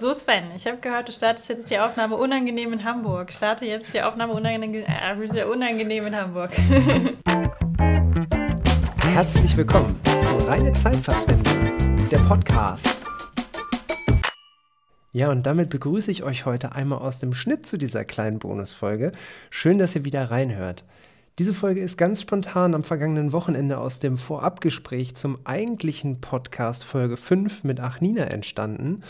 So, Sven, ich habe gehört, du startest jetzt die Aufnahme unangenehm in Hamburg. Starte jetzt die Aufnahme unangenehm, äh, unangenehm in Hamburg. Herzlich willkommen zu Reine Zeitverschwendung, der Podcast. Ja, und damit begrüße ich euch heute einmal aus dem Schnitt zu dieser kleinen Bonusfolge. Schön, dass ihr wieder reinhört. Diese Folge ist ganz spontan am vergangenen Wochenende aus dem Vorabgespräch zum eigentlichen Podcast Folge 5 mit Achnina entstanden.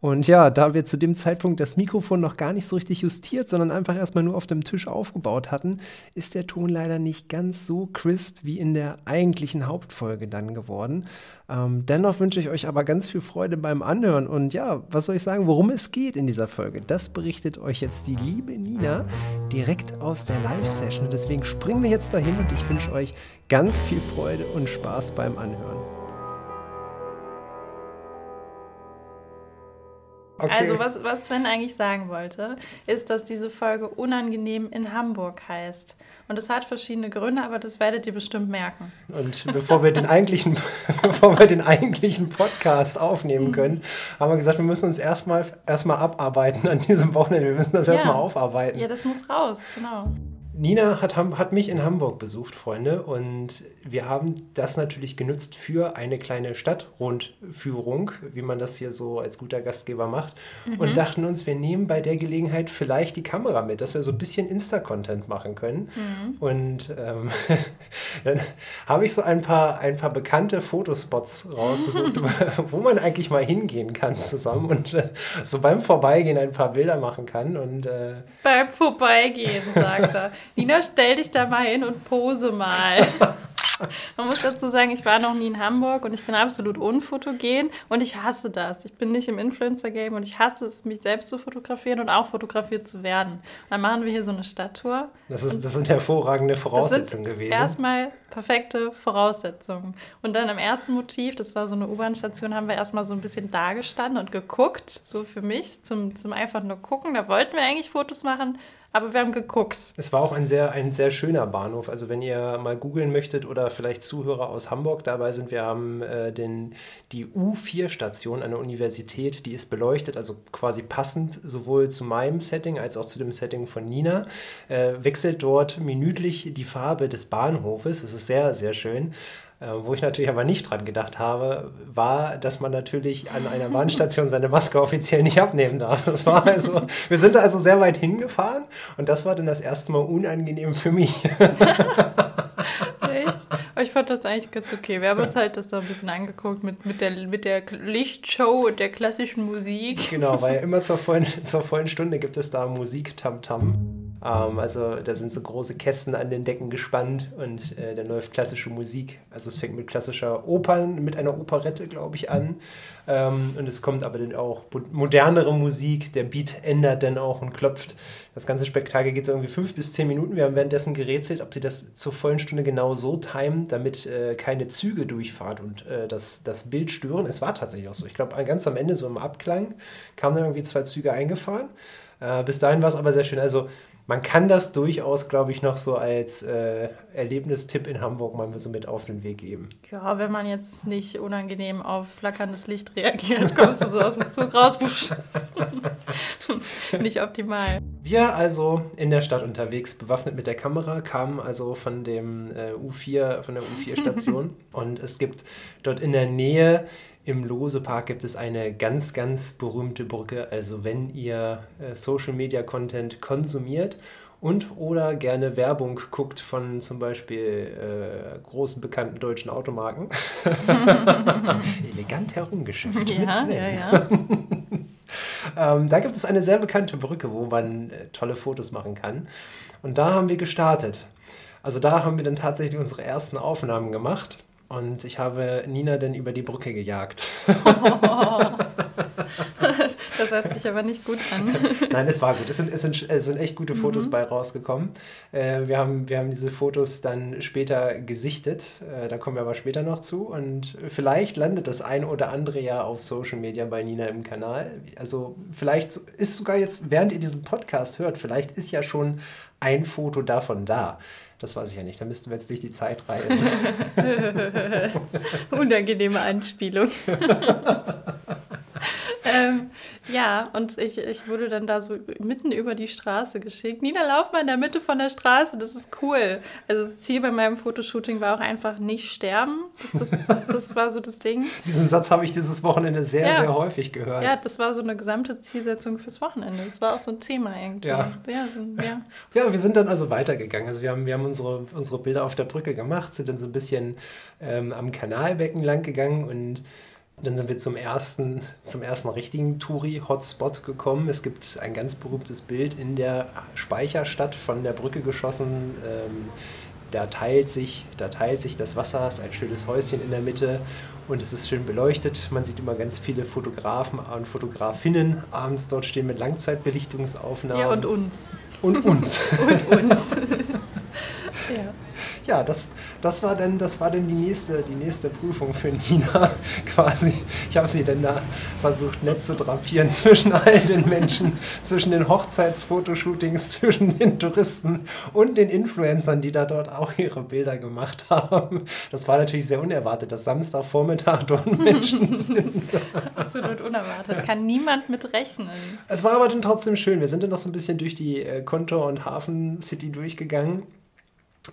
Und ja, da wir zu dem Zeitpunkt das Mikrofon noch gar nicht so richtig justiert, sondern einfach erstmal nur auf dem Tisch aufgebaut hatten, ist der Ton leider nicht ganz so crisp wie in der eigentlichen Hauptfolge dann geworden. Ähm, dennoch wünsche ich euch aber ganz viel Freude beim Anhören. Und ja, was soll ich sagen, worum es geht in dieser Folge? Das berichtet euch jetzt die liebe Nina direkt aus der Live-Session. Deswegen springen wir jetzt dahin und ich wünsche euch ganz viel Freude und Spaß beim Anhören. Okay. Also was, was Sven eigentlich sagen wollte, ist, dass diese Folge unangenehm in Hamburg heißt. Und es hat verschiedene Gründe, aber das werdet ihr bestimmt merken. Und bevor wir den eigentlichen, bevor wir den eigentlichen Podcast aufnehmen können, haben wir gesagt, wir müssen uns erstmal erstmal abarbeiten an diesem Wochenende. Wir müssen das ja. erstmal aufarbeiten. Ja, das muss raus, genau. Nina hat, hat mich in Hamburg besucht, Freunde, und wir haben das natürlich genutzt für eine kleine Stadtrundführung, wie man das hier so als guter Gastgeber macht, mhm. und dachten uns, wir nehmen bei der Gelegenheit vielleicht die Kamera mit, dass wir so ein bisschen Insta-Content machen können. Mhm. Und ähm, dann habe ich so ein paar, ein paar bekannte Fotospots rausgesucht, wo man eigentlich mal hingehen kann zusammen und äh, so beim Vorbeigehen ein paar Bilder machen kann. Und, äh, beim Vorbeigehen, sagt er. Nina, stell dich da mal hin und pose mal. Man muss dazu sagen, ich war noch nie in Hamburg und ich bin absolut unfotogen und ich hasse das. Ich bin nicht im Influencer-Game und ich hasse es, mich selbst zu fotografieren und auch fotografiert zu werden. Und dann machen wir hier so eine Stadttour. Das, ist, das sind hervorragende Voraussetzungen gewesen. Erstmal perfekte Voraussetzungen. Und dann im ersten Motiv, das war so eine U-Bahn-Station, haben wir erstmal so ein bisschen dagestanden und geguckt, so für mich, zum, zum einfach nur gucken. Da wollten wir eigentlich Fotos machen, aber wir haben geguckt. Es war auch ein sehr, ein sehr schöner Bahnhof. Also wenn ihr mal googeln möchtet oder vielleicht Zuhörer aus Hamburg dabei sind, wir haben äh, den, die U4-Station an der Universität, die ist beleuchtet, also quasi passend sowohl zu meinem Setting als auch zu dem Setting von Nina. Äh, wechselt dort minütlich die Farbe des Bahnhofes. Das ist sehr, sehr schön. Äh, wo ich natürlich aber nicht dran gedacht habe, war, dass man natürlich an einer Bahnstation seine Maske offiziell nicht abnehmen darf. Das war also, wir sind also sehr weit hingefahren und das war dann das erste Mal unangenehm für mich. Echt? ich fand das eigentlich ganz okay. Wir haben uns halt das da ein bisschen angeguckt mit, mit, der, mit der Lichtshow und der klassischen Musik. Genau, weil immer zur vollen, zur vollen Stunde gibt es da Musik Tam-Tam. Ähm, also da sind so große Kästen an den Decken gespannt und äh, da läuft klassische Musik. Also es fängt mit klassischer Opern, mit einer Operette, glaube ich, an. Ähm, und es kommt aber dann auch modernere Musik. Der Beat ändert dann auch und klopft. Das ganze Spektakel geht so irgendwie fünf bis zehn Minuten. Wir haben währenddessen gerätselt, ob sie das zur vollen Stunde genau so timen, damit äh, keine Züge durchfahren und äh, das, das Bild stören. Es war tatsächlich auch so. Ich glaube, ganz am Ende, so im Abklang, kamen dann irgendwie zwei Züge eingefahren. Äh, bis dahin war es aber sehr schön. Also man kann das durchaus, glaube ich, noch so als äh, Erlebnistipp in Hamburg mal so mit auf den Weg geben. Ja, wenn man jetzt nicht unangenehm auf flackerndes Licht reagiert, kommst du so aus dem Zug raus. nicht optimal. Wir also in der Stadt unterwegs, bewaffnet mit der Kamera, kamen also von dem äh, U4, von der U4-Station und es gibt dort in der Nähe im Lose-Park gibt es eine ganz, ganz berühmte Brücke. Also wenn ihr äh, Social-Media-Content konsumiert und oder gerne Werbung guckt von zum Beispiel äh, großen bekannten deutschen Automarken. Elegant herumgeschifft ja, mit Sven. Ja, ja. ähm, da gibt es eine sehr bekannte Brücke, wo man äh, tolle Fotos machen kann. Und da haben wir gestartet. Also da haben wir dann tatsächlich unsere ersten Aufnahmen gemacht. Und ich habe Nina dann über die Brücke gejagt. Oh, das hört sich aber nicht gut an. Nein, es war gut. Es sind, es sind, es sind echt gute Fotos mhm. bei rausgekommen. Äh, wir, haben, wir haben diese Fotos dann später gesichtet. Äh, da kommen wir aber später noch zu. Und vielleicht landet das ein oder andere ja auf Social Media bei Nina im Kanal. Also vielleicht ist sogar jetzt, während ihr diesen Podcast hört, vielleicht ist ja schon ein Foto davon da. Das weiß ich ja nicht. Da müssten wir jetzt durch die Zeit reisen. ähm, ja, und ich, ich wurde dann da so mitten über die Straße geschickt. Nina, lauf mal in der Mitte von der Straße, das ist cool. Also das Ziel bei meinem Fotoshooting war auch einfach nicht sterben. Das, das, das, das war so das Ding. Diesen Satz habe ich dieses Wochenende sehr, ja. sehr häufig gehört. Ja, das war so eine gesamte Zielsetzung fürs Wochenende. Das war auch so ein Thema irgendwie. Ja, ja, ja. ja wir sind dann also weitergegangen. Also wir haben, wir haben unsere, unsere Bilder auf der Brücke gemacht, sind dann so ein bisschen ähm, am Kanalbecken lang gegangen und dann sind wir zum ersten, zum ersten richtigen Touri-Hotspot gekommen. Es gibt ein ganz berühmtes Bild in der Speicherstadt von der Brücke geschossen. Ähm, da, teilt sich, da teilt sich das Wasser, es ist ein schönes Häuschen in der Mitte und es ist schön beleuchtet. Man sieht immer ganz viele Fotografen und Fotografinnen abends dort stehen mit Langzeitbelichtungsaufnahmen. Ja, und uns. Und uns. und uns. ja ja, das, das war dann, das war dann die nächste, die nächste Prüfung für Nina quasi. Ich habe sie dann da versucht, nett zu drapieren zwischen all den Menschen, zwischen den Hochzeitsfotoshootings, zwischen den Touristen und den Influencern, die da dort auch ihre Bilder gemacht haben. Das war natürlich sehr unerwartet, dass Samstagvormittag dort Menschen sind. Absolut unerwartet. Kann niemand mit rechnen. Es war aber dann trotzdem schön. Wir sind dann noch so ein bisschen durch die äh, Kontor- und Hafen-City durchgegangen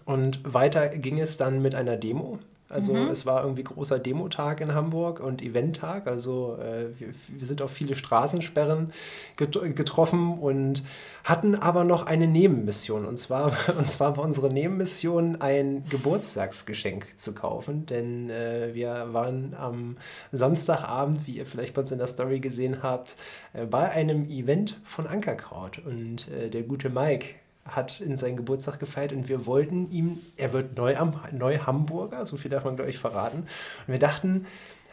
und weiter ging es dann mit einer Demo. Also mhm. es war irgendwie großer Demotag in Hamburg und Eventtag. Also äh, wir, wir, sind auf viele Straßensperren get getroffen und hatten aber noch eine Nebenmission. Und zwar, und zwar war unsere Nebenmission, ein Geburtstagsgeschenk zu kaufen. Denn äh, wir waren am Samstagabend, wie ihr vielleicht bei uns in der Story gesehen habt, äh, bei einem Event von Ankerkraut. Und äh, der gute Mike hat in seinen Geburtstag gefeiert und wir wollten ihm, er wird neu, neu so viel darf man, glaube ich, verraten. Und wir dachten,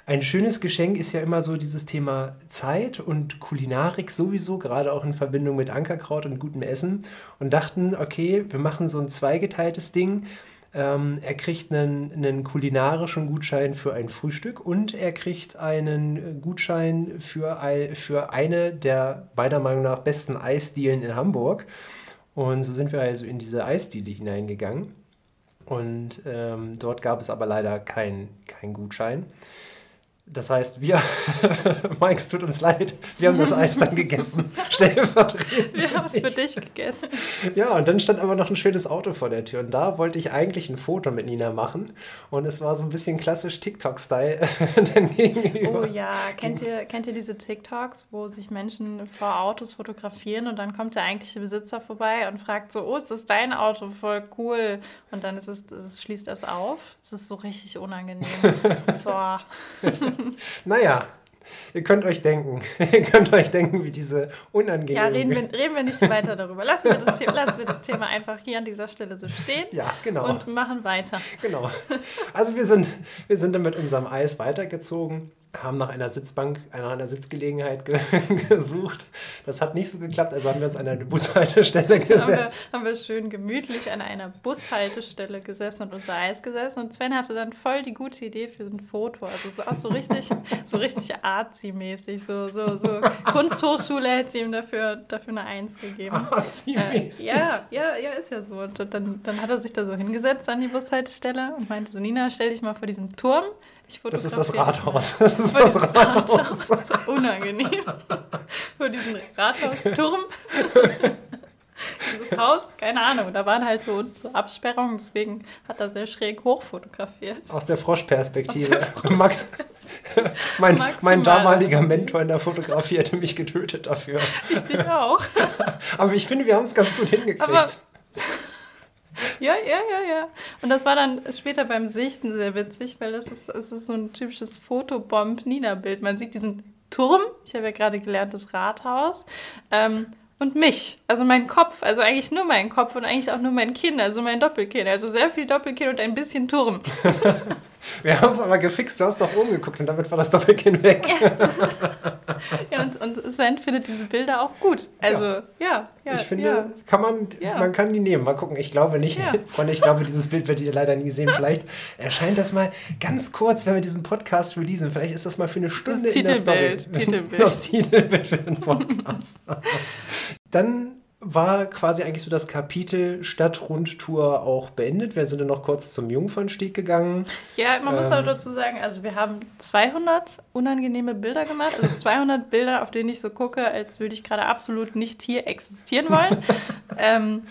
ein schönes Geschenk ist ja immer so dieses Thema Zeit und Kulinarik sowieso, gerade auch in Verbindung mit Ankerkraut und gutem Essen. Und dachten, okay, wir machen so ein zweigeteiltes Ding. Ähm, er kriegt einen, einen kulinarischen Gutschein für ein Frühstück und er kriegt einen Gutschein für, ein, für eine der meiner Meinung nach besten Eisdielen in Hamburg. Und so sind wir also in diese Eisdiele hineingegangen. Und ähm, dort gab es aber leider keinen kein Gutschein. Das heißt, wir, Mike, es tut uns leid, wir haben das Eis dann gegessen. Stellvertretend. Wir haben es für dich gegessen. Ja, und dann stand aber noch ein schönes Auto vor der Tür. Und da wollte ich eigentlich ein Foto mit Nina machen. Und es war so ein bisschen klassisch TikTok-Style. oh ja, kennt ihr, kennt ihr diese TikToks, wo sich Menschen vor Autos fotografieren und dann kommt der eigentliche Besitzer vorbei und fragt so, oh, ist das dein Auto? Voll cool. Und dann ist es, es schließt das auf. Es ist so richtig unangenehm. Boah. naja, ihr könnt euch denken, ihr könnt euch denken, wie diese unangenehmen... Ja, reden wir, reden wir nicht weiter darüber. Lassen wir, das Thema, lassen wir das Thema einfach hier an dieser Stelle so stehen. Ja, genau. Und machen weiter. Genau. Also wir sind, wir sind dann mit unserem Eis weitergezogen haben nach einer Sitzbank, nach einer Sitzgelegenheit ge gesucht. Das hat nicht so geklappt, also haben wir uns an einer Bushaltestelle gesetzt. haben, wir, haben wir schön gemütlich an einer Bushaltestelle gesessen und unser Eis gesessen. Und Sven hatte dann voll die gute Idee für ein Foto. Also so, auch so richtig, so richtig arzi-mäßig. So, so, so Kunsthochschule hätte ihm dafür, dafür eine Eins gegeben. Arzi-mäßig? Äh, ja, ja, ja, ist ja so. Und dann, dann hat er sich da so hingesetzt an die Bushaltestelle und meinte so, Nina, stell dich mal vor diesen Turm das ist das Rathaus. Das ist das Rathaus. Das ist unangenehm. Vor diesem Rathausturm. Dieses Haus, keine Ahnung. Da waren halt so, so Absperrungen, deswegen hat er sehr schräg hochfotografiert. Aus der Froschperspektive. Frosch Max, mein, mein damaliger Mentor in der Fotografie hätte mich getötet dafür. Ich dich auch. Aber ich finde, wir haben es ganz gut hingekriegt. Aber ja, ja, ja, ja. Und das war dann später beim Sichten sehr witzig, weil das ist, es ist so ein typisches Fotobomb-Nina-Bild. Man sieht diesen Turm, ich habe ja gerade gelernt, das Rathaus. Ähm, und mich, also mein Kopf, also eigentlich nur mein Kopf und eigentlich auch nur mein Kinn, also mein Doppelkinn, also sehr viel Doppelkinn und ein bisschen Turm. Wir haben es aber gefixt, du hast doch oben geguckt und damit war das Doppelkinn weg. ja, und, und Sven findet diese Bilder auch gut. Also, ja, ja. ja ich finde, ja. kann man, man kann die nehmen. Mal gucken, ich glaube nicht. Freunde, ich glaube, dieses Bild werdet ihr leider nie sehen. Vielleicht erscheint das mal ganz kurz, wenn wir diesen Podcast releasen. Vielleicht ist das mal für eine Stunde das in der Story. Titelbild. Das Titelbild für den Podcast. Dann war quasi eigentlich so das Kapitel Stadtrundtour auch beendet. Wir sind dann noch kurz zum Jungfernstieg gegangen. Ja, man muss ähm, dazu sagen, also wir haben 200 unangenehme Bilder gemacht, also 200 Bilder, auf denen ich so gucke, als würde ich gerade absolut nicht hier existieren wollen. ähm,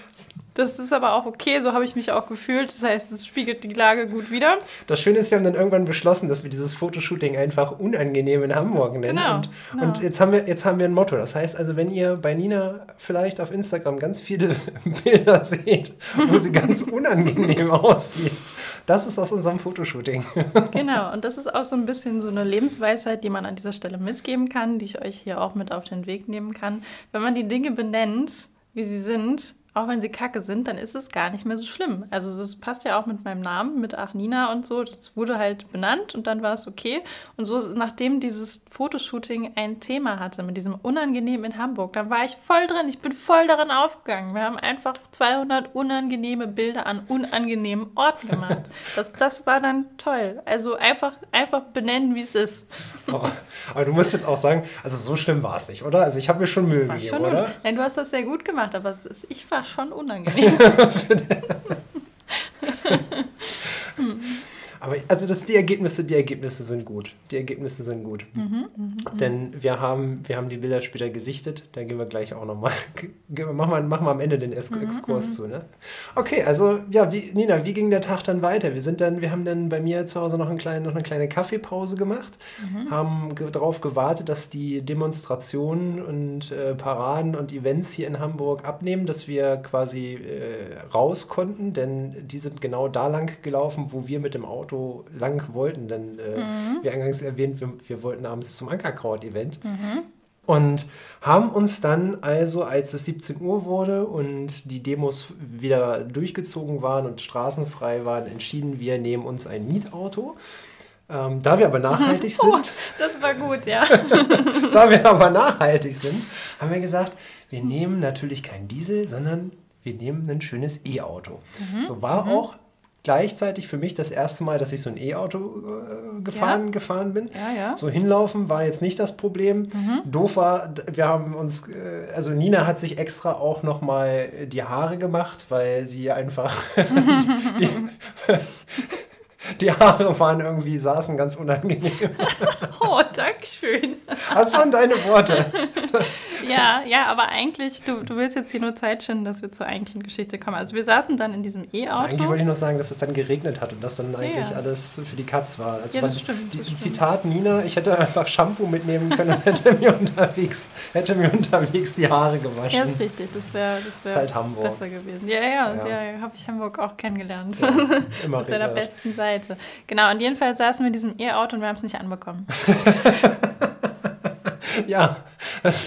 das ist aber auch okay, so habe ich mich auch gefühlt. Das heißt, es spiegelt die Lage gut wieder. Das Schöne ist, wir haben dann irgendwann beschlossen, dass wir dieses Fotoshooting einfach unangenehm in Hamburg nennen. Genau, und, genau. und jetzt, haben wir, jetzt haben wir ein Motto. Das heißt also, wenn ihr bei Nina vielleicht auf Instagram ganz viele Bilder seht, wo sie ganz unangenehm aussieht, das ist aus unserem Fotoshooting. genau, und das ist auch so ein bisschen so eine Lebensweisheit, die man an dieser Stelle mitgeben kann, die ich euch hier auch mit auf den Weg nehmen kann. Wenn man die Dinge benennt, wie sie sind, auch wenn sie kacke sind, dann ist es gar nicht mehr so schlimm. Also das passt ja auch mit meinem Namen, mit Achnina und so. Das wurde halt benannt und dann war es okay. Und so, nachdem dieses Fotoshooting ein Thema hatte mit diesem Unangenehm in Hamburg, dann war ich voll drin. Ich bin voll darin aufgegangen. Wir haben einfach 200 unangenehme Bilder an unangenehmen Orten gemacht. Das, das war dann toll. Also einfach, einfach benennen, wie es ist. Oh, aber du musst jetzt auch sagen, also so schlimm war es nicht, oder? Also ich habe mir schon Mühe gegeben, oder? Nein, du hast das sehr gut gemacht, aber es ist, ich war schon unangenehm. Aber also das, die Ergebnisse, die Ergebnisse sind gut. Die Ergebnisse sind gut. Mhm, mh, Denn wir haben, wir haben die Bilder später gesichtet. Da gehen wir gleich auch nochmal. Machen wir, machen wir am Ende den es mhm, Exkurs mhm. zu. Ne? Okay, also ja, wie, Nina, wie ging der Tag dann weiter? Wir sind dann, wir haben dann bei mir zu Hause noch, einen kleinen, noch eine kleine Kaffeepause gemacht, mhm. haben ge darauf gewartet, dass die Demonstrationen und äh, Paraden und Events hier in Hamburg abnehmen, dass wir quasi äh, raus konnten, denn die sind genau da lang gelaufen, wo wir mit dem Auto Auto lang wollten. Denn, äh, mhm. wie eingangs erwähnt, wir, wir wollten abends zum Ankerkraut-Event. Mhm. Und haben uns dann also, als es 17 Uhr wurde und die Demos wieder durchgezogen waren und straßenfrei waren, entschieden, wir nehmen uns ein Mietauto. Ähm, da wir aber nachhaltig oh, sind. das war gut, ja. da wir aber nachhaltig sind, haben wir gesagt, wir nehmen natürlich kein Diesel, sondern wir nehmen ein schönes E-Auto. Mhm. So war mhm. auch gleichzeitig für mich das erste Mal, dass ich so ein E-Auto äh, gefahren, ja. gefahren bin. Ja, ja. So hinlaufen war jetzt nicht das Problem. Mhm. Doof war, wir haben uns, äh, also Nina hat sich extra auch nochmal die Haare gemacht, weil sie einfach die, die, die Haare waren irgendwie, saßen ganz unangenehm. oh, Dankeschön. Was waren deine Worte? ja, ja, aber eigentlich, du, du willst jetzt hier nur Zeit schinden, dass wir zur eigentlichen Geschichte kommen. Also wir saßen dann in diesem E-Auto. Eigentlich wollte ich nur sagen, dass es dann geregnet hat und das dann eigentlich ja. alles für die Katz war. Also ja, das stimmt. Die, das stimmt. Zitat Nina, ich hätte einfach Shampoo mitnehmen können und hätte mir unterwegs, hätte mir unterwegs die Haare gewaschen. Ja, ist richtig. Das wäre das wär halt besser gewesen. Ja, ja, ja. ja habe ich Hamburg auch kennengelernt. Ja, immer Mit seiner besten Seite. Genau, und jedenfalls saßen wir in diesem E-Auto und wir haben es nicht anbekommen. ja, das,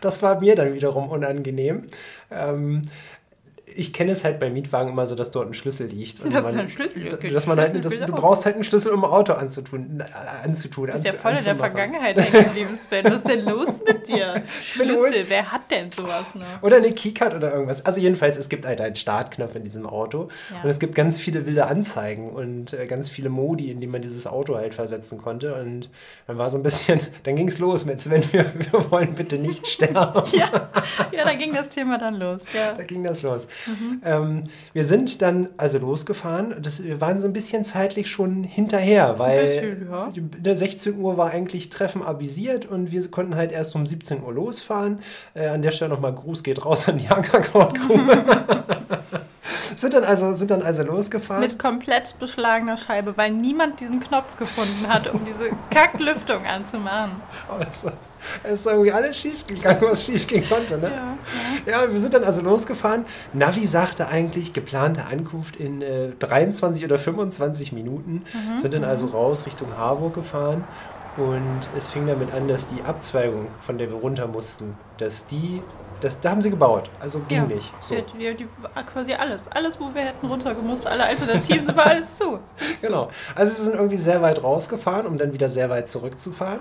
das war mir dann wiederum unangenehm. Ähm, ich kenne es halt bei Mietwagen immer so, dass dort ein Schlüssel liegt. Und das man, ein Schlüssel. Okay. Dass man halt, dass, du brauchst halt einen Schlüssel, um ein Auto anzutun. Äh, anzutun du bist ja voll in der Vergangenheit hängen geblieben, Sven. Was ist denn los mit dir? Schlüssel, wer hat denn sowas noch? Oder eine Keycard oder irgendwas. Also jedenfalls, es gibt halt einen Startknopf in diesem Auto. Ja. Und es gibt ganz viele wilde Anzeigen und äh, ganz viele Modi, in die man dieses Auto halt versetzen konnte. Und dann war so ein bisschen, dann ging es los mit Sven, wir, wir wollen bitte nicht sterben. ja. ja, da ging das Thema dann los. Ja. Da ging das los. Mhm. Ähm, wir sind dann also losgefahren. Das, wir waren so ein bisschen zeitlich schon hinterher, weil bisschen, ja. 16 Uhr war eigentlich Treffen avisiert und wir konnten halt erst um 17 Uhr losfahren. Äh, an der Stelle nochmal Gruß geht raus an die Ankerkrautgrube. sind, dann also, sind dann also losgefahren. Mit komplett beschlagener Scheibe, weil niemand diesen Knopf gefunden hat, um diese Kacklüftung anzumachen. Das es ist irgendwie alles schief gegangen, was schief gehen konnte. Ne? Ja, ja. wir sind dann also losgefahren. Navi sagte eigentlich geplante Ankunft in äh, 23 oder 25 Minuten. Mhm. Sind dann also raus Richtung Harburg gefahren. Und es fing damit an, dass die Abzweigung, von der wir runter mussten, dass die, das, da haben sie gebaut. Also ging ja, nicht. So. Die, die, die, quasi alles. Alles, wo wir hätten runtergemusst, alle Alternativen, war alles zu. Alles genau. Zu. Also wir sind irgendwie sehr weit rausgefahren, um dann wieder sehr weit zurückzufahren.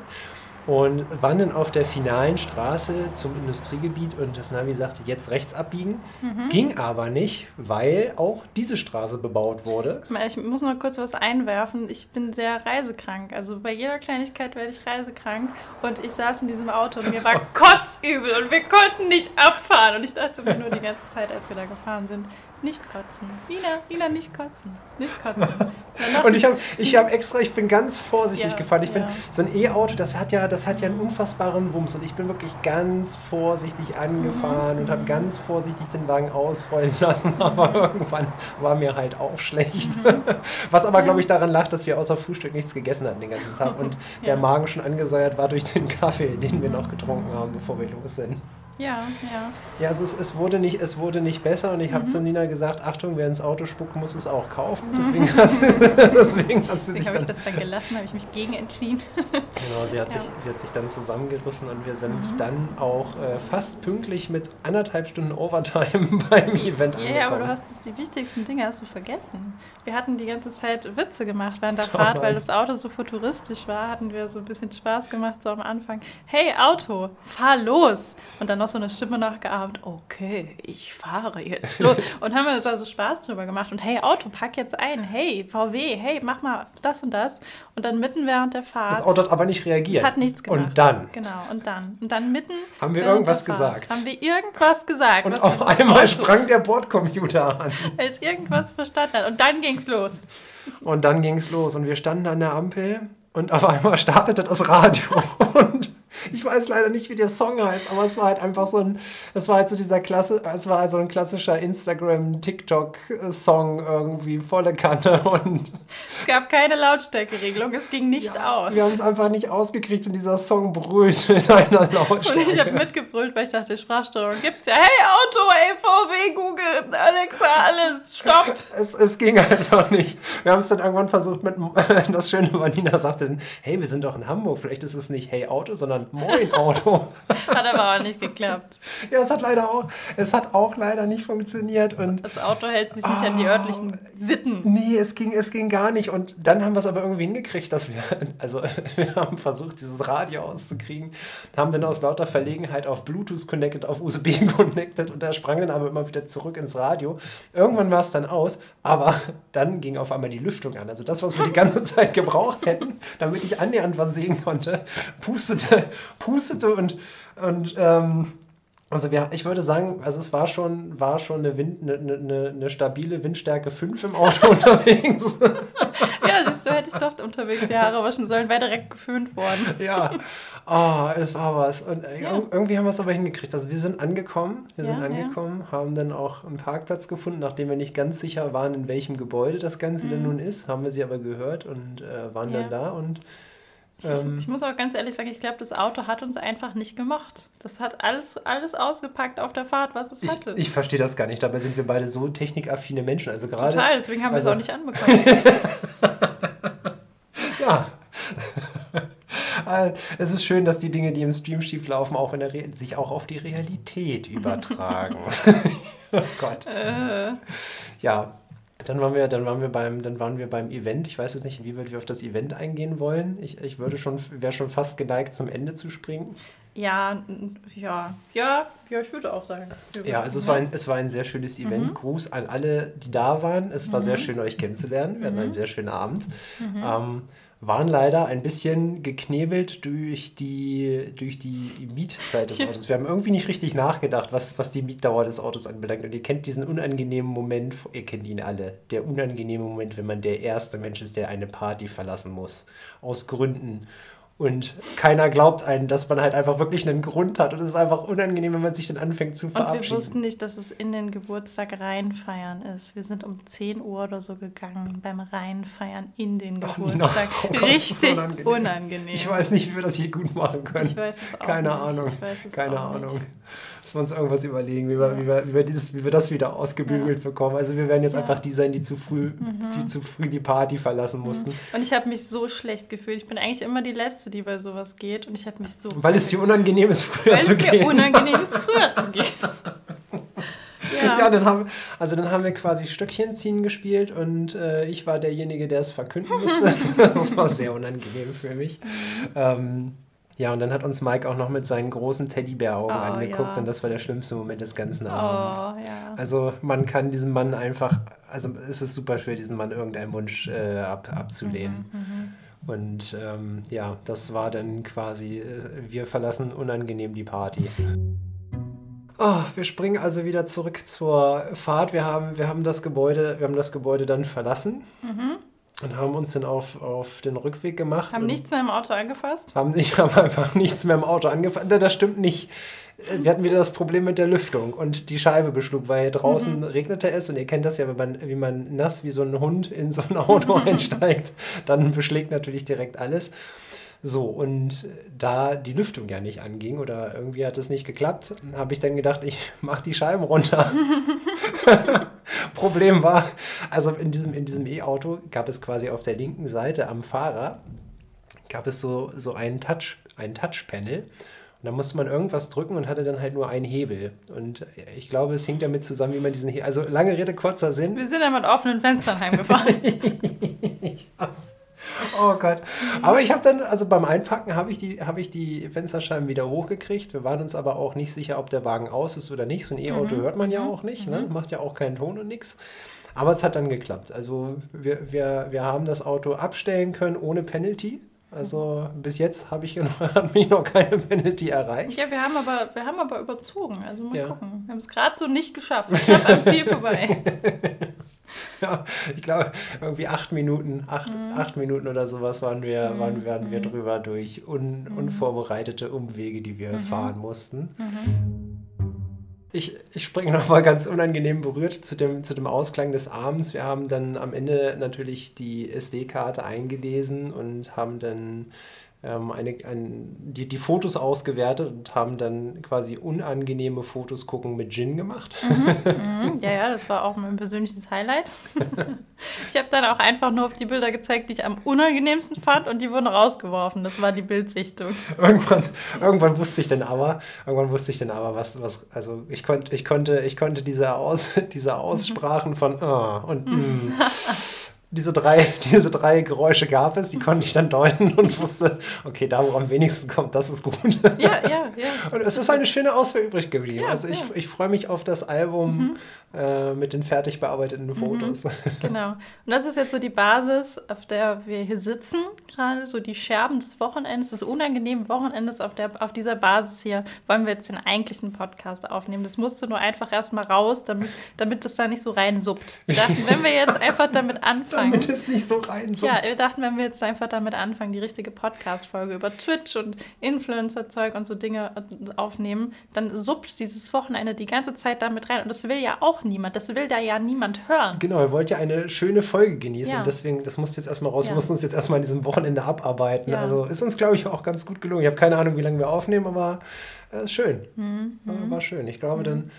Und waren dann auf der finalen Straße zum Industriegebiet und das Navi sagte, jetzt rechts abbiegen. Mhm. Ging aber nicht, weil auch diese Straße bebaut wurde. Ich muss noch kurz was einwerfen. Ich bin sehr reisekrank. Also bei jeder Kleinigkeit werde ich reisekrank. Und ich saß in diesem Auto und mir war kotzübel und wir konnten nicht abfahren. Und ich dachte mir nur die ganze Zeit, als wir da gefahren sind, nicht kotzen. Nina, Nina, nicht kotzen. Nicht kotzen. Und ich habe ich hab extra, ich bin ganz vorsichtig Ja, gefahren. Ich bin ja. so ein E-Auto, das hat ja, das hat ja einen unfassbaren Wumms und ich bin wirklich ganz vorsichtig angefahren und habe Mhm. ganz vorsichtig den Wagen ausrollen lassen, aber irgendwann war mir halt auch schlecht. Mhm. Was aber, glaube ich, daran lag, dass wir außer Frühstück nichts gegessen hatten den ganzen Tag und der Ja. Magen schon angesäuert war durch den Kaffee, den wir noch getrunken haben, bevor wir los sind. Ja, ja. Ja, also es, es, wurde nicht, es wurde nicht besser und ich habe Mhm. zu Nina gesagt, Achtung, wer ins Auto spuckt, muss es auch kaufen. Deswegen hat sie, deswegen hat sie Deswegen sich habe ich das dann gelassen, habe ich mich gegen entschieden. genau, sie hat, Ja. sich, sie hat sich dann zusammengerissen und wir sind Mhm. dann auch äh, fast pünktlich mit anderthalb Stunden Overtime beim Event Ja, angekommen. ja, aber du hast das, die wichtigsten Dinge hast du vergessen. Wir hatten die ganze Zeit Witze gemacht während der Fahrt, weil das Auto so futuristisch war, hatten wir so ein bisschen Spaß gemacht so am Anfang. Hey Auto, fahr los! Und dann noch so eine Stimme nachgeahmt, okay, ich fahre jetzt los. Und haben wir da so Spaß drüber gemacht. Und hey Auto, pack jetzt ein. Hey VW, hey, mach mal das und das. Und dann mitten während der Fahrt. das Auto hat aber nicht reagiert. Es hat nichts gemacht. Und dann Genau, und dann. Und dann mitten. Haben wir irgendwas Fahrt gesagt. Haben wir irgendwas gesagt. und auf einmal Auto- sprang der Bordcomputer an. weil es irgendwas verstanden hat. Und dann ging's los. Und dann ging es los und wir standen an der Ampel und auf einmal startete das Radio und ich weiß leider nicht, wie der Song heißt, aber es war halt einfach so ein, es war halt so dieser Klasse, es war also ein klassischer Instagram-TikTok-Song irgendwie volle Kanne und Es gab keine Lautstärkeregelung, es ging nicht aus. wir haben es einfach nicht ausgekriegt und dieser Song brüllte in einer und ich habe Lautstärke. mitgebrüllt, weil ich dachte, Sprachsteuerung gibt's ja. Hey Auto, hey VW, Google, Alexa, alles, stopp. Es, es ging einfach nicht. Wir haben es dann irgendwann versucht mit, das Schöne war, Nina sagte hey, wir sind doch in Hamburg, vielleicht ist es nicht Hey Auto, sondern Moin Auto. Hat aber auch nicht geklappt. Ja, es hat leider auch, es hat auch leider nicht funktioniert und Das Auto hält sich nicht an die Oh. örtlichen Sitten. nee, es ging, es ging gar nicht und dann haben wir es aber irgendwie hingekriegt, dass wir, also wir haben versucht, dieses Radio auszukriegen, haben dann aus lauter Verlegenheit auf Bluetooth connected, auf USB connected und er sprang dann aber immer wieder zurück ins Radio. Irgendwann war es dann aus, aber dann ging auf einmal die Lüftung an. Also das, was wir die ganze Zeit gebraucht hätten, damit ich annähernd was sehen konnte, pustete, pustete und, und ähm, also wir, ich würde sagen, also es war schon, war schon eine, Wind, eine, eine, eine stabile Windstärke 5 im Auto unterwegs. Ja, siehst du, hätte ich doch unterwegs die Haare waschen sollen, wäre direkt geföhnt worden. ja, oh, es war was. Und äh, Ja. irgendwie haben wir es aber hingekriegt. Also wir sind angekommen, wir sind Ja, ja. angekommen, haben dann auch einen Parkplatz gefunden, nachdem wir nicht ganz sicher waren, in welchem Gebäude das Ganze denn nun ist, haben wir sie aber gehört und äh, waren Mhm. Ja. dann da und Ich, Ähm. ich muss auch ganz ehrlich sagen, ich glaube, das Auto hat uns einfach nicht gemocht. Das hat alles, alles ausgepackt auf der Fahrt, was es hatte. ich verstehe das gar nicht. Dabei sind wir beide so technikaffine Menschen. Also gerade Total, deswegen haben wir also- es auch nicht anbekommen. Ja. Es ist schön, dass die Dinge, die im Stream schief laufen, auch in der Re sich auch auf die Realität übertragen. oh Gott. äh, Ja. Dann waren wir, dann waren wir beim, dann waren wir beim Event. Ich weiß jetzt nicht, inwieweit wir auf das Event eingehen wollen. Ich, ich würde schon, wäre schon fast geneigt, zum Ende zu springen. ja, ja, ja, ja, ich würde auch sagen. Ja, also es war ein, es war ein sehr schönes Event. Gruß an alle, die da waren. Es war sehr schön, euch kennenzulernen. Wir hatten einen sehr schönen Abend. Ähm, waren leider ein bisschen geknebelt durch die, durch die Mietzeit des Autos. Wir haben irgendwie nicht richtig nachgedacht, was, was die Mietdauer des Autos anbelangt. Und ihr kennt diesen unangenehmen Moment, ihr kennt ihn alle, der unangenehme Moment, wenn man der erste Mensch ist, der eine Party verlassen muss. Aus Gründen. Und keiner glaubt einen, dass man halt einfach wirklich einen Grund hat. Und es ist einfach unangenehm, wenn man sich dann anfängt zu Und wir verabschieden. wussten nicht, dass es in den Geburtstag reinfeiern ist. Wir sind um 10 Uhr oder so gegangen beim Reinfeiern in den Geburtstag. Oh Gott, das ist Richtig unangenehm. unangenehm. Ich weiß nicht, wie wir das hier gut machen können. Ich weiß es auch Keine nicht. Ahnung. Keine auch nicht. Müssen wir uns irgendwas überlegen, wie wir, wie wir, wie wir, dieses, wie wir das wieder ausgebügelt bekommen. Also wir werden jetzt Ja. Mhm. einfach die sein, die zu früh, die zu früh die Party verlassen mussten. Und ich habe mich so schlecht gefühlt. Ich bin eigentlich immer die Letzte, die bei sowas geht. Und ich habe mich so. Weil es dir unangenehm ist, früher weil zu es mir gehen. unangenehm ist, früher zu gehen. Ja. Ja, dann haben, also dann haben wir quasi Stöckchen ziehen gespielt und äh, ich war derjenige, der es verkünden musste. das war sehr unangenehm für mich. Ähm, Ja, und dann hat uns Mike auch noch mit seinen großen Teddybär-Augen Oh, angeguckt ja. und das war der schlimmste Moment des ganzen Oh, Abends. ja. Also man kann diesem Mann einfach, also es ist super schwer, diesem Mann irgendeinen Wunsch äh, ab, abzulehnen. Mhm, Und ähm, ja, das war dann quasi, äh, wir verlassen unangenehm die Party. Oh, wir springen also wieder zurück zur Fahrt. Wir haben, wir haben das Gebäude, wir haben das Gebäude dann verlassen und haben uns dann auf, auf den Rückweg gemacht. Haben nichts mehr im Auto angefasst? haben nicht, haben einfach nichts mehr im Auto angefangen. Das stimmt nicht. Wir hatten wieder das Problem mit der Lüftung und die Scheibe beschlug, weil draußen regnete es und ihr kennt das ja, wenn man, wie man nass wie so ein Hund in so ein Auto einsteigt, dann beschlägt natürlich direkt alles. So, und da die Lüftung ja nicht anging oder irgendwie hat es nicht geklappt, habe ich dann gedacht, ich mache die Scheiben runter. Problem war, also in diesem in diesem E-Auto gab es quasi auf der linken Seite am Fahrer gab es so, so einen Touch, ein Touchpanel. Und da musste man irgendwas drücken und hatte dann halt nur einen Hebel. Und ich glaube, es hing damit zusammen, wie man diesen Hebel. Also lange Rede, kurzer Sinn. Wir sind ja mit offenen Fenstern heimgefahren. Oh Gott. Aber ich habe dann, also beim Einpacken habe ich, die, habe ich die Fensterscheiben wieder hochgekriegt. Wir waren uns aber auch nicht sicher, ob der Wagen aus ist oder nicht. So ein E-Auto hört man ja auch nicht, ne? macht ja auch keinen Ton und nichts. Aber es hat dann geklappt. Also wir, wir, wir haben das Auto abstellen können ohne Penalty. Also bis jetzt habe ich noch, mich noch keine Penalty erreicht. ja, wir haben aber, wir haben aber überzogen. Also mal Ja. gucken. Wir haben es gerade so nicht geschafft. Knapp am Ziel vorbei. Ja, ich glaube, irgendwie acht Minuten, acht, Mhm. acht Minuten oder sowas waren wir, waren, waren wir drüber durch un, Mhm. unvorbereitete Umwege, die wir fahren mussten. Ich, ich springe nochmal ganz unangenehm berührt zu dem, zu dem Ausklang des Abends. Wir haben dann am Ende natürlich die SD-Karte eingelesen und haben dann ähm, eine, ein, die, die Fotos ausgewertet und haben dann quasi unangenehme Fotos gucken mit Gin gemacht. Mhm, ja, ja, das war auch mein persönliches Highlight. ich habe dann auch einfach nur auf die Bilder gezeigt, die ich am unangenehmsten fand und die wurden rausgeworfen. Das war die Bildsichtung. irgendwann, irgendwann wusste ich dann aber, irgendwann wusste ich dann aber, was, was, also ich konnte, ich konnte, ich konnte diese, Aus, diese Aussprachen von ah und mm, diese drei, diese drei Geräusche gab es, die konnte ich dann deuten und wusste, okay, da wo am wenigsten kommt, das ist gut. Ja, ja, ja. Und es ist eine schöne Auswahl übrig geblieben. Ja, also ich, ja. ich freue mich auf das Album äh, mit den fertig bearbeiteten Fotos. Genau. Und das ist jetzt so die Basis, auf der wir hier sitzen, gerade so die Scherben des Wochenendes, des unangenehmen Wochenendes. Auf, der, auf dieser Basis hier wollen wir jetzt den eigentlichen Podcast aufnehmen. Das musst du nur einfach erstmal raus, damit, damit das da nicht so reinsuppt. Wir dachten, wenn wir jetzt einfach damit anfangen. Damit es nicht so rein. Ja, wir dachten, wenn wir jetzt einfach damit anfangen, die richtige Podcast-Folge über Twitch und Influencer-Zeug und so Dinge aufnehmen, dann suppt dieses Wochenende die ganze Zeit damit rein. Und das will ja auch niemand. Das will da ja niemand hören. Genau, ihr wollt ja eine schöne Folge genießen. Ja. Und deswegen, das musst du jetzt erstmal raus. Ja. Wir mussten uns jetzt erstmal an diesem Wochenende abarbeiten. Ja. Also ist uns, glaube ich, auch ganz gut gelungen. Ich habe keine Ahnung, wie lange wir aufnehmen, aber äh, ist schön. War, war schön. Ich glaube, dann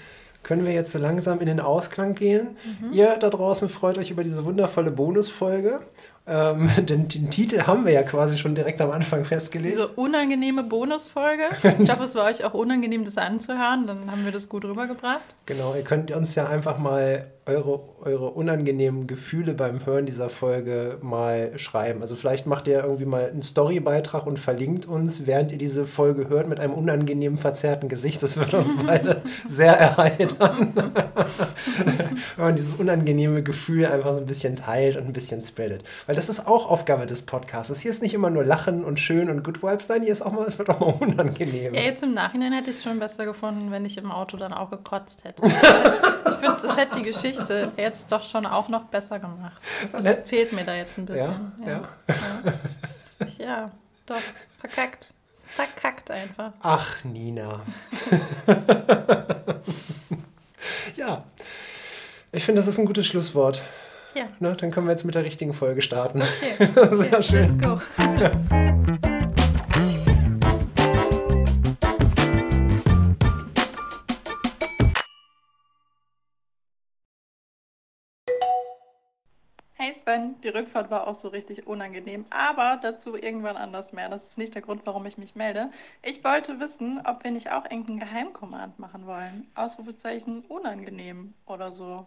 können wir jetzt so langsam in den Ausklang gehen. Ihr da draußen freut euch über diese wundervolle Bonusfolge. Ähm, den, den Titel haben wir ja quasi schon direkt am Anfang festgelegt. Diese unangenehme Bonusfolge. Ich hoffe, es war euch auch unangenehm, das anzuhören. Dann haben wir das gut rübergebracht. Genau, ihr könnt uns ja einfach mal eure, eure unangenehmen Gefühle beim Hören dieser Folge mal schreiben. Also vielleicht macht ihr irgendwie mal einen Storybeitrag und verlinkt uns, während ihr diese Folge hört, mit einem unangenehmen, verzerrten Gesicht. Das wird uns beide sehr erheitern. Wenn man dieses unangenehme Gefühl einfach so ein bisschen teilt und ein bisschen spreadet. Weil das ist auch Aufgabe des Podcasts. Hier ist nicht immer nur Lachen und schön und Good Vibes, nein, hier ist auch mal, es wird auch mal unangenehm. Ja, jetzt im Nachhinein hätte ich es schon besser gefunden, wenn ich im Auto dann auch gekotzt hätte. Ich finde, das hätte die Geschichte jetzt doch schon auch noch besser gemacht. Das Ne? fehlt mir da jetzt ein bisschen. Ja, ja. ja. Ich, ja, doch, verkackt. Verkackt einfach. Ach, Nina. ja. Ich finde, das ist ein gutes Schlusswort. Ja, Ne, dann können wir jetzt mit der richtigen Folge starten. okay. Sehr okay schön. Let's go. Hey Sven, die Rückfahrt war auch so richtig unangenehm, aber dazu irgendwann anders mehr. Das ist nicht der Grund, warum ich mich melde. Ich wollte wissen, ob wir nicht auch irgendeinen Geheimcommand machen wollen. Ausrufezeichen unangenehm oder so.